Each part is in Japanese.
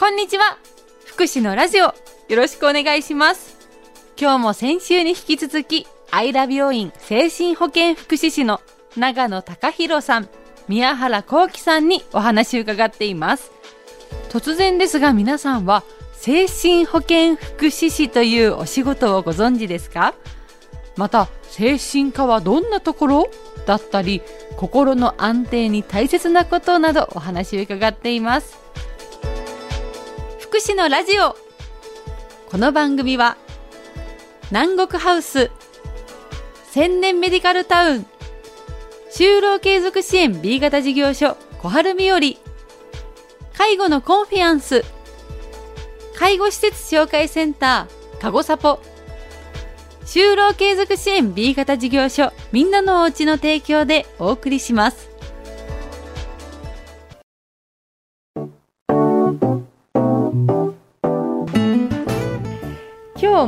こんにちは。福祉のラジオよろしくお願いします。今日も先週に引き続きアイラ病院精神保健福祉士の長野隆弘さん宮原幸喜さんにお話を伺っています。突然ですが皆さんは精神保健福祉士というお仕事をご存知ですか？また精神科はどんなところ？だったり心の安定に大切なことなどお話を伺っています。福祉のラジオ。この番組は南国ハウス千年メディカルタウン就労継続支援 B 型事業所小春日和介護のコンフィアンス介護施設紹介センターかごさぽ就労継続支援 B 型事業所みんなのおうちの提供でお送りします。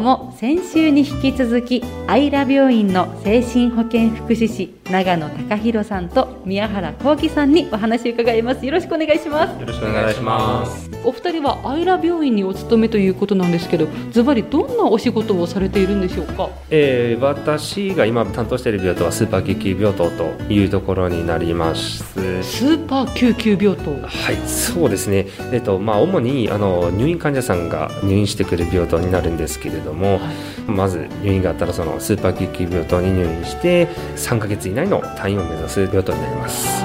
も先週に引き続きアイラ病院の精神保健福祉士長野隆弘さんと宮原幸喜さんにお話を伺います。よろしくお願いします。よろしくお願いします。お二人はアイラ病院にお勤めということなんですけどズバリどんなお仕事をされているんでしょうか、えー、私が今担当している病棟はスーパー救急病棟というところになります。スーパー救急病棟。はいそうですね。えっ、とまあ主にあの入院患者さんが入院してくる病棟になるんですけれども、はい、まず入院があったらそのスーパー救急病棟に入院して3か月以内の退院を目指す病棟になります。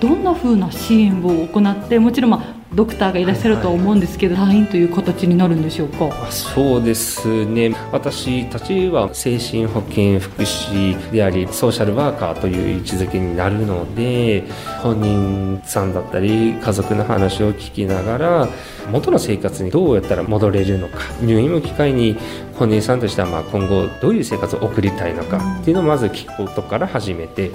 どんなふうな支援を行ってもちろん、まあ、ドクターがいらっしゃるとは思うんですけど、はいはい、退院という形になるんでしょうか？そうですね。私たちは精神保健福祉でありソーシャルワーカーという位置づけになるので本人さんだったり家族の話を聞きながら元の生活にどうやったら戻れるのか入院を機会に本人さんとしてはまあ今後どういう生活を送りたいのかっていうのをまず聞くことから始めて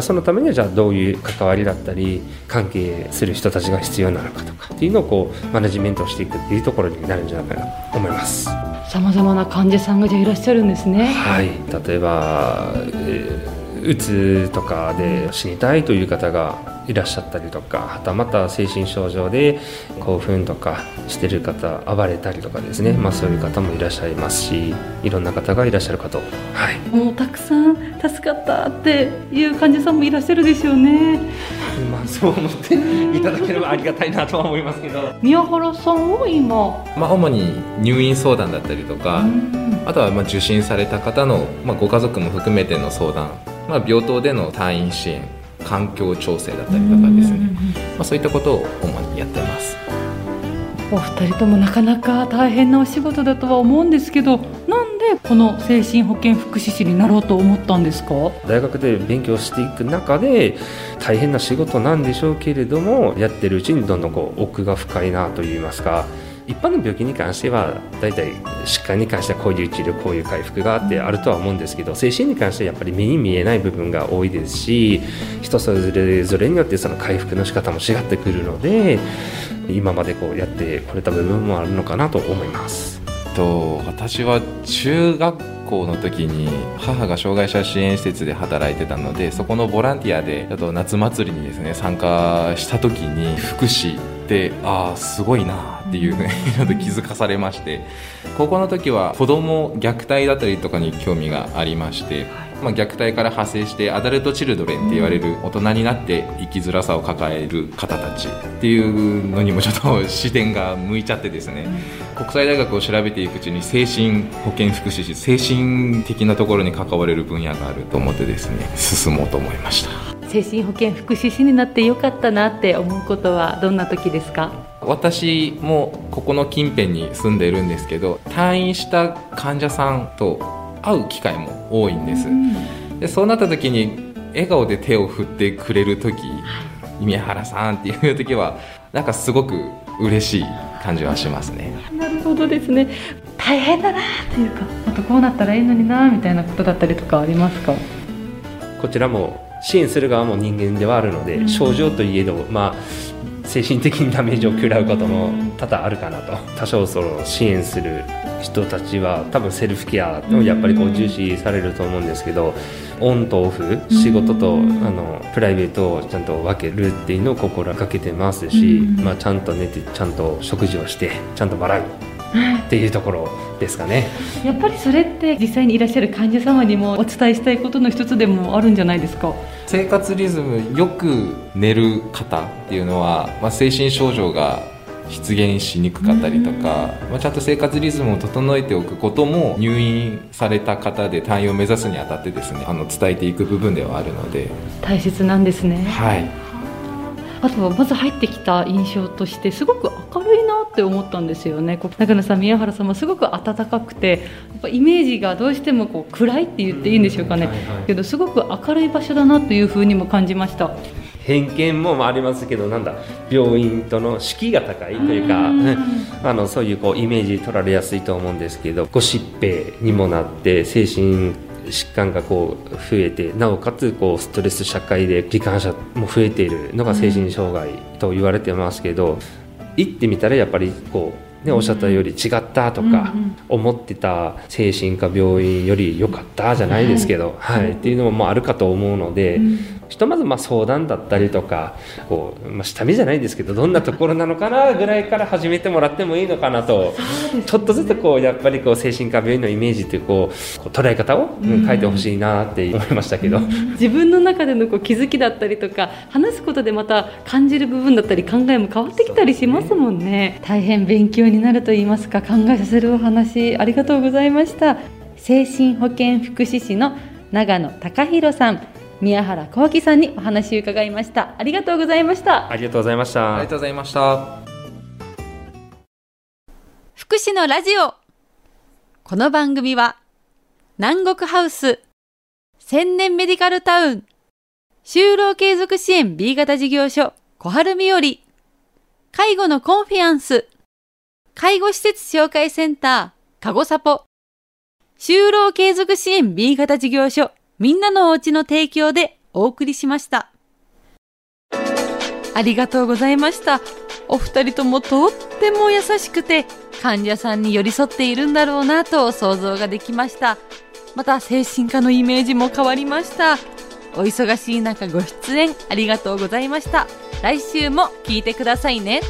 そのためにはじゃあどういう関わりだったり関係する人たちが必要なのかとかっていうのをこうマネジメントをしていくっていうところになるんじゃないかなと思います。さまざまな患者さんがじゃいらっしゃるんですね。はい、例えば、えー、うつとかで死にたいという方がいらっしゃったりとかはたまた精神症状で興奮とかしてる方暴れたりとかですね、まあ、そういう方もいらっしゃいますしいろんな方がいらっしゃるかと、はい、もうたくさん助かったっていう患者さんもいらっしゃるでしょうね。まあそう思っていただければありがたいなとは思いますけど。宮原さんは今、まあ、主に入院相談だったりとか、あとはまあ受診された方の、まあ、ご家族も含めての相談、まあ、病棟での退院支援環境調整だったりとかですね、まあ、そういったことを主にやってます。お二人ともなかなか大変なお仕事だとは思うんですけどなんでこの精神保健福祉士になろうと思ったんですか？大学で勉強していく中で大変な仕事なんでしょうけれどもやってるうちにどんどんこう奥が深いなといいますか一般の病気に関しては大体疾患に関してはこういう治療こういう回復があってあるとは思うんですけど精神に関してはやっぱり目に見えない部分が多いですし人それぞれによってその回復の仕方も違ってくるので今までこうやってこれた部分もあるのかなと思います。と私は中学校の時に母が障害者支援施設で働いてたのでそこのボランティアであと夏祭りにですね参加した時に福祉ってああすごいなっていうね ちょっと気づかされまして高校の時は子供虐待だったりとかに興味がありまして、まあ、虐待から派生してアダルト・チルドレンって言われる大人になって生きづらさを抱える方たちっていうのにもちょっと視点が向いちゃってですね国際大学を調べていくうちに精神保健福祉士精神的なところに関われる分野があると思ってですね進もうと思いました精神保健福祉士になってよかったなって思うことはどんな時ですか？私もここの近辺に住んでいるんですけど退院した患者さんと会う機会も多いんです、でそうなった時に笑顔で手を振ってくれる時「宮原さん」っていう時はなんかすごく嬉しい感じはしますね。なるほどですね大変だなっていうかまたこうなったらいいのになみたいなことだったりとかありますか？こちらも支援する側も人間ではあるので、うん、症状といえどまあ精神的にダメージを食らうことも多々あるかなと。多少その支援する人たちは多分セルフケアをやっぱりこう重視されると思うんですけどオンとオフ仕事とあのプライベートをちゃんと分けるっていうのを心がけてますし、まあ、ちゃんと寝てちゃんと食事をしてちゃんと笑うっていうところですかね。やっぱりそれって実際にいらっしゃる患者様にもお伝えしたいことの一つでもあるんじゃないですか？生活リズムよく寝る方っていうのは、まあ、精神症状が出現しにくかったりとか、まあ、ちゃんと生活リズムを整えておくことも入院された方で退院を目指すにあたってですねあの伝えていく部分ではあるので。大切なんですね。はいあとはまず入ってきた印象としてすごく明るいなって思ったんですよね。中野さん宮原さんもすごく温かくてやっぱイメージがどうしてもこう暗いって言っていいんでしょうかね、はいはい、けどすごく明るい場所だなというふうにも感じました。偏見もありますけどなんだ病院との敷居が高いというか あのそういうこうイメージ取られやすいと思うんですけどご疾病にもなって精神疾患がこう増えてなおかつこうストレス社会で罹患者も増えているのが精神障害と言われてますけど、行ってみたらやっぱりこう、ね、おっしゃったより違ったとか、思ってた精神科病院より良かったじゃないですけど、はい、っていうのもあるかと思うので、ひとまずま相談だったりとかこう、まあ、下見じゃないですけどどんなところなのかなぐらいから始めてもらってもいいのかなと、ちょっとずつこうやっぱりこう精神科病院のイメージというこうこう捉え方を変えてほしいなって思いましたけど、自分の中でのこう気づきだったりとか話すことでまた感じる部分だったり考えも変わってきたりしますもんね、ね、大変勉強になると言いますか考えさせるお話ありがとうございました。精神保健福祉士の長野隆弘さん宮原幸喜さんにお話を伺いました。ありがとうございました。ありがとうございました。ありがとうございました。福祉のラジオ。この番組は南国ハウス千年メディカルタウン就労継続支援 B 型事業所小春日和介護のコンフィアンス介護施設紹介センター、かごさぽ。就労継続支援 B 型事業所、みんなのお家の提供でお送りしました。ありがとうございました。お二人ともとっても優しくて、患者さんに寄り添っているんだろうなと想像ができました。また精神科のイメージも変わりました。お忙しい中ご出演ありがとうございました。来週も聞いてくださいね。